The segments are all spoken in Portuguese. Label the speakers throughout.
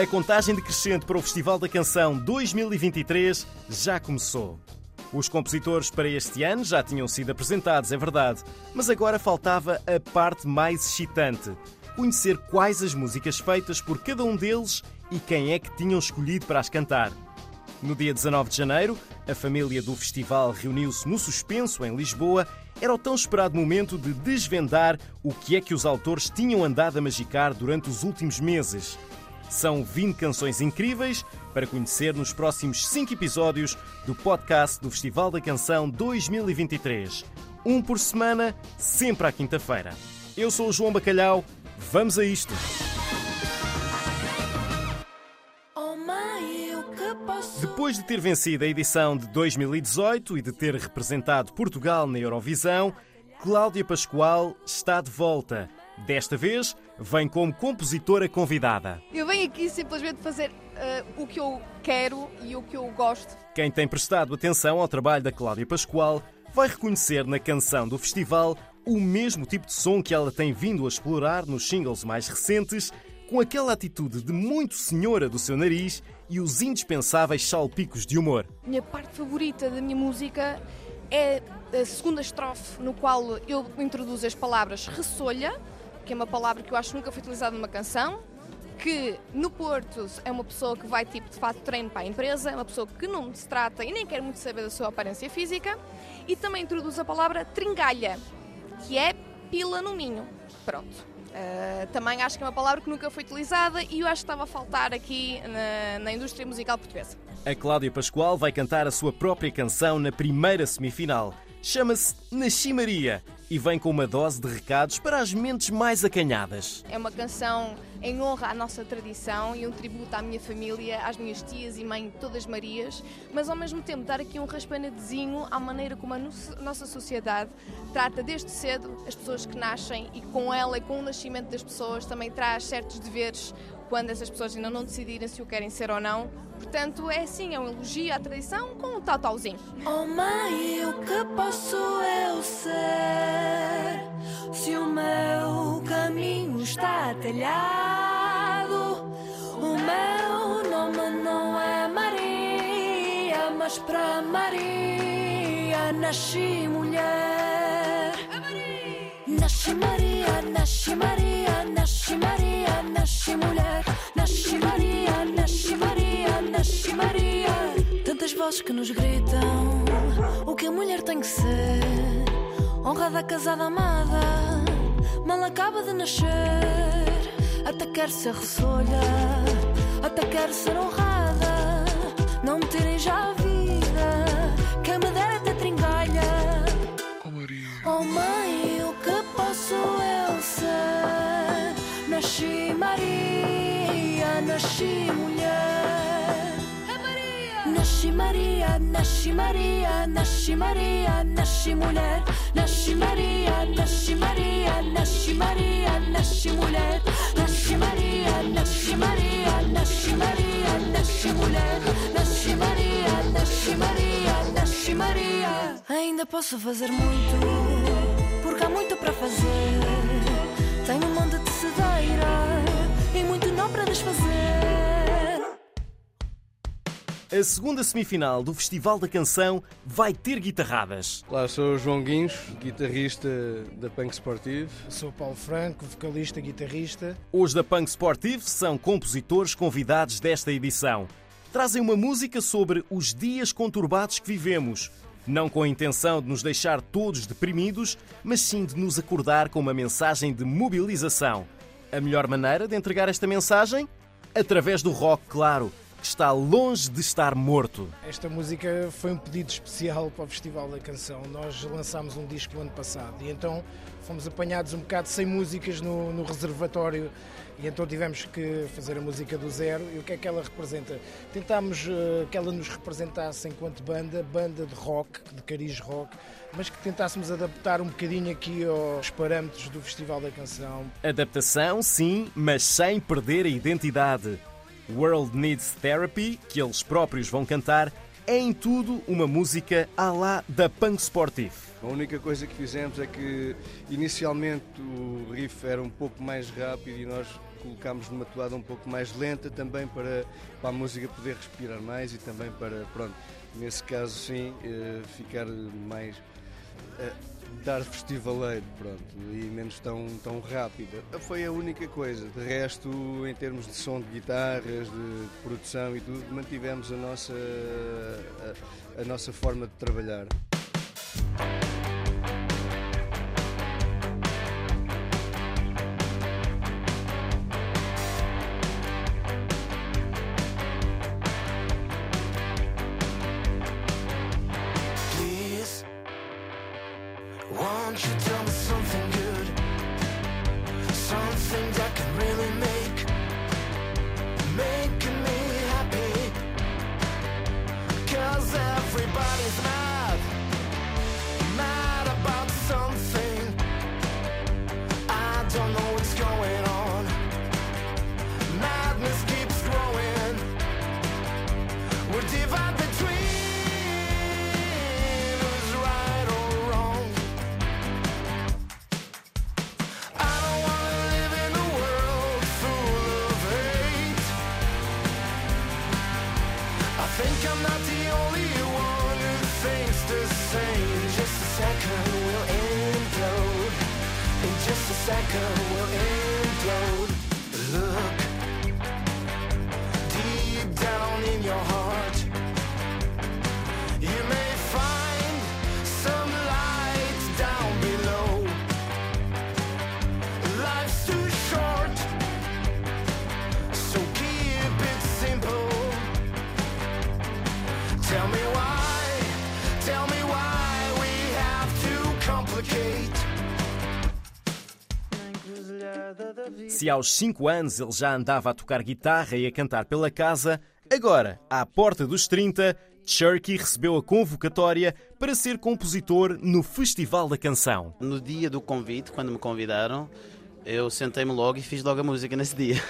Speaker 1: A contagem decrescente para o Festival da Canção 2023 já começou. Os compositores para este ano já tinham sido apresentados, é verdade, mas agora faltava a parte mais excitante: conhecer quais as músicas feitas por cada um deles e quem é que tinham escolhido para as cantar. No dia 19 de janeiro, a família do festival reuniu-se no Suspenso, em Lisboa. Era o tão esperado momento de desvendar o que é que os autores tinham andado a magicar durante os últimos meses. São 20 canções incríveis para conhecer nos próximos 5 episódios do podcast do Festival da Canção 2023. Um por semana, sempre à quinta-feira. Eu sou o João Bacalhau. Vamos a isto! Depois de ter vencido a edição de 2018 e de ter representado Portugal na Eurovisão, Cláudia Pascoal está de volta. Desta vez, vem como compositora convidada.
Speaker 2: Eu venho aqui simplesmente fazer uh, o que eu quero e o que eu gosto.
Speaker 1: Quem tem prestado atenção ao trabalho da Cláudia Pascoal vai reconhecer na canção do festival o mesmo tipo de som que ela tem vindo a explorar nos singles mais recentes, com aquela atitude de muito senhora do seu nariz e os indispensáveis salpicos de humor.
Speaker 2: Minha parte favorita da minha música é a segunda estrofe, no qual eu introduzo as palavras ressolha, que é uma palavra que eu acho nunca foi utilizada numa canção, que no Porto é uma pessoa que vai tipo de fato treino para a empresa, é uma pessoa que não se trata e nem quer muito saber da sua aparência física, e também introduz a palavra tringalha, que é pila no minho. Pronto. Uh, também acho que é uma palavra que nunca foi utilizada e eu acho que estava a faltar aqui na, na indústria musical portuguesa.
Speaker 1: A Cláudia Pascoal vai cantar a sua própria canção na primeira semifinal. Chama-se Nasci Maria e vem com uma dose de recados para as mentes mais acanhadas.
Speaker 2: É uma canção em honra à nossa tradição e um tributo à minha família, às minhas tias e mãe, todas Marias, mas ao mesmo tempo dar aqui um raspanadezinho à maneira como a nossa sociedade trata desde cedo as pessoas que nascem e com ela e com o nascimento das pessoas também traz certos deveres quando essas pessoas ainda não decidirem se o querem ser ou não. Portanto, é assim, é um elogio à tradição com um tautalzinho.
Speaker 3: Oh mãe, o que posso eu ser se o meu caminho está telhado? O meu nome não é Maria, mas para Maria nasci mulher. Nasci Maria, Maria. Tantas vozes que nos gritam o que a mulher tem que ser. Honrada, casada, amada, mal acaba de nascer. Até quer ser ressolha, até quer ser honrada. Não me tirem já a vida, quem me dera até tringalha.
Speaker 4: Oh Maria.
Speaker 3: Oh mãe, o que posso eu ser? Nasci Maria, nasci mulher. Nasci Maria, nasci Maria, nasci Maria, nasci mulher. Nasci Maria, nasci Maria, nasci Maria, nasci mulher. Nasci Maria, nasci Maria, nasci Maria, nasci mulher. Nasci Maria, nasci Maria, nasci Maria. Ainda posso fazer muito, porque há muito para fazer. Tenho um monte de cedeira
Speaker 1: A segunda semifinal do Festival da Canção vai ter guitarradas.
Speaker 4: Olá, sou o João Guinhos, guitarrista da Punk Sportive.
Speaker 5: Sou Paulo Franco, vocalista, guitarrista.
Speaker 1: Os da Punk Sportive são compositores convidados desta edição. Trazem uma música sobre os dias conturbados que vivemos. Não com a intenção de nos deixar todos deprimidos, mas sim de nos acordar com uma mensagem de mobilização. A melhor maneira de entregar esta mensagem? Através do rock, claro, que está longe de estar morto.
Speaker 5: Esta música foi um pedido especial para o Festival da Canção. Nós lançámos um disco no ano passado e então fomos apanhados um bocado sem músicas no, no reservatório e então tivemos que fazer a música do zero. E o que é que ela representa? Tentámos uh, que ela nos representasse enquanto banda, banda de rock, de cariz rock, mas que tentássemos adaptar um bocadinho aqui aos parâmetros do Festival da Canção.
Speaker 1: Adaptação, sim, mas sem perder a identidade. World Needs Therapy, que eles próprios vão cantar, é em tudo uma música à lá da Punk Sportive.
Speaker 4: A única coisa que fizemos é que inicialmente o riff era um pouco mais rápido e nós colocámos numa toada um pouco mais lenta também para, para a música poder respirar mais e também para, pronto, nesse caso sim, uh, ficar mais. Dar festivaleiro, pronto, e menos tão, tão rápida. Foi a única coisa. De resto, em termos de som de guitarras, de produção e tudo, mantivemos a nossa, a, a nossa forma de trabalhar. you. think I'm not the only one who thinks the same. In just a second we'll implode. In just a second we'll implode. Look Deep down in your heart.
Speaker 1: Se aos 5 anos ele já andava a tocar guitarra e a cantar pela casa, agora, à porta dos 30, Cherky recebeu a convocatória para ser compositor no Festival da Canção.
Speaker 6: No dia do convite, quando me convidaram, eu sentei-me logo e fiz logo a música nesse dia.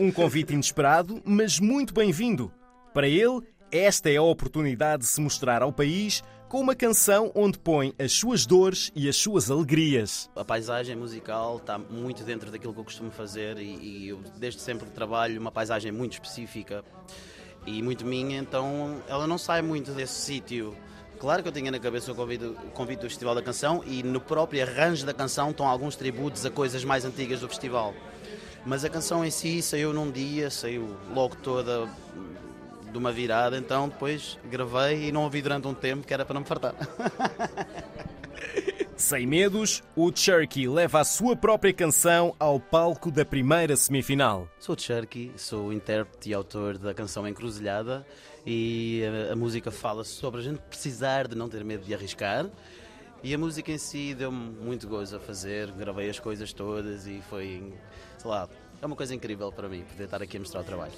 Speaker 1: um convite inesperado, mas muito bem-vindo. Para ele, esta é a oportunidade de se mostrar ao país com uma canção onde põe as suas dores e as suas alegrias.
Speaker 6: A paisagem musical está muito dentro daquilo que eu costumo fazer e, e eu desde sempre trabalho uma paisagem muito específica e muito minha, então ela não sai muito desse sítio. Claro que eu tinha na cabeça o convite, convite do Festival da Canção e no próprio arranjo da canção estão alguns tributos a coisas mais antigas do festival. Mas a canção em si saiu num dia, saiu logo toda de uma virada, então depois gravei e não ouvi durante um tempo que era para não me fartar.
Speaker 1: Sem medos, o Cherky leva a sua própria canção ao palco da primeira semifinal.
Speaker 6: Sou Cherky, sou intérprete e autor da canção Encruzilhada e a, a música fala sobre a gente precisar de não ter medo de arriscar. E a música em si deu-me muito gozo a fazer, gravei as coisas todas e foi, sei lá, é uma coisa incrível para mim poder estar aqui a mostrar o trabalho.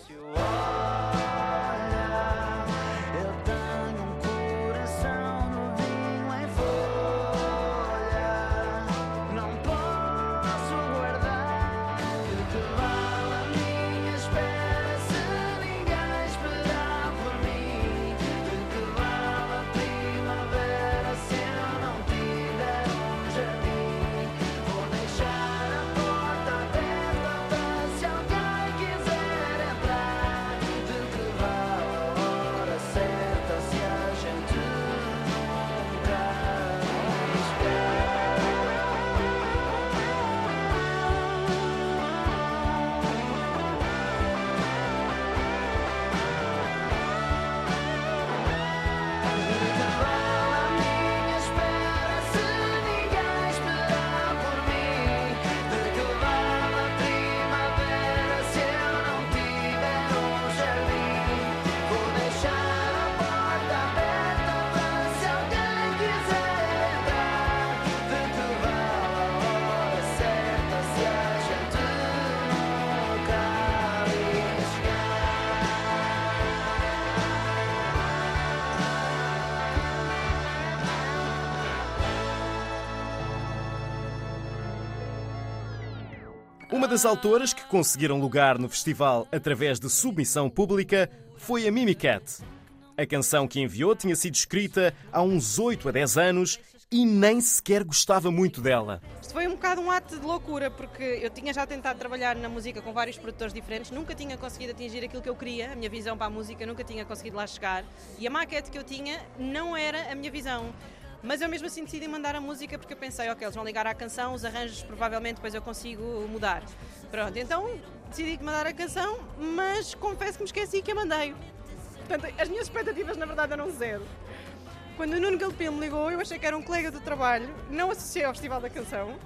Speaker 1: Das autoras que conseguiram lugar no festival através de submissão pública foi a Mimi Cat. A canção que enviou tinha sido escrita há uns 8 a 10 anos e nem sequer gostava muito dela.
Speaker 7: Isto foi um bocado um ato de loucura, porque eu tinha já tentado trabalhar na música com vários produtores diferentes, nunca tinha conseguido atingir aquilo que eu queria, a minha visão para a música, nunca tinha conseguido lá chegar. E a maquete que eu tinha não era a minha visão. Mas eu mesmo assim decidi mandar a música porque eu pensei, ok, eles vão ligar à canção, os arranjos provavelmente depois eu consigo mudar. Pronto, então decidi mandar a canção, mas confesso que me esqueci que a mandei. Portanto, as minhas expectativas na verdade eram zero. Quando o Nuno Galpim me ligou, eu achei que era um colega do trabalho, não associei ao Festival da Canção.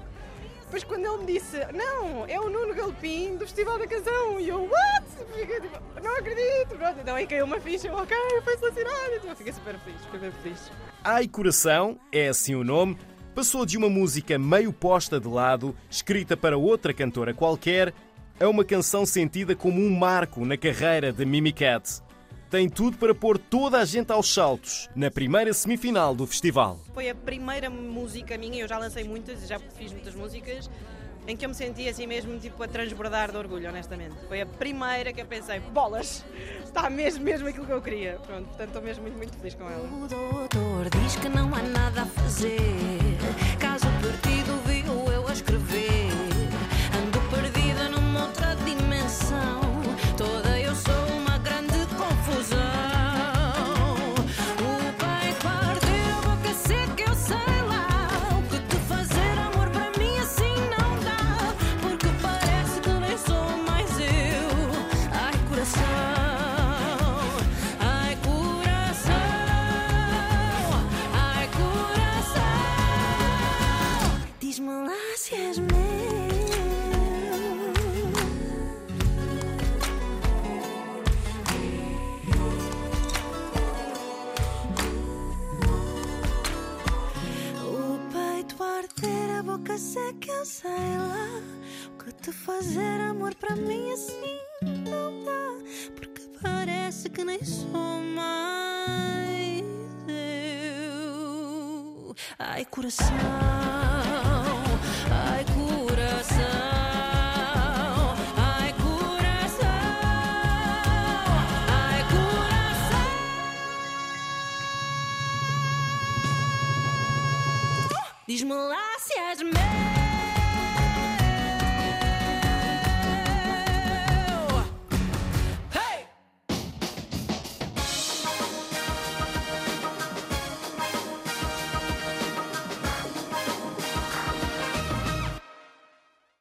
Speaker 7: Depois quando ele me disse, não, é o Nuno Galpim do Festival da Canção, e eu, what? Fiquei tipo, não acredito. Pronto, então aí caiu uma ficha, eu, ok, foi selecionado. Então fiquei super feliz, fiquei bem feliz.
Speaker 1: Ai Coração, é assim o nome, passou de uma música meio posta de lado, escrita para outra cantora qualquer, a uma canção sentida como um marco na carreira de Mimi Cat tem tudo para pôr toda a gente aos saltos na primeira semifinal do festival.
Speaker 7: Foi a primeira música minha, eu já lancei muitas, já fiz muitas músicas, em que eu me senti assim mesmo tipo a transbordar de orgulho, honestamente. Foi a primeira que eu pensei, bolas, está mesmo, mesmo aquilo que eu queria. Pronto, portanto estou mesmo muito, muito feliz com ela.
Speaker 6: O doutor diz que não há nada a fazer. A boca seca, eu sei lá. Que te fazer amor para mim assim não dá. Porque parece que nem sou mais eu. Ai, coração. Ai, coração. Diz-me lá me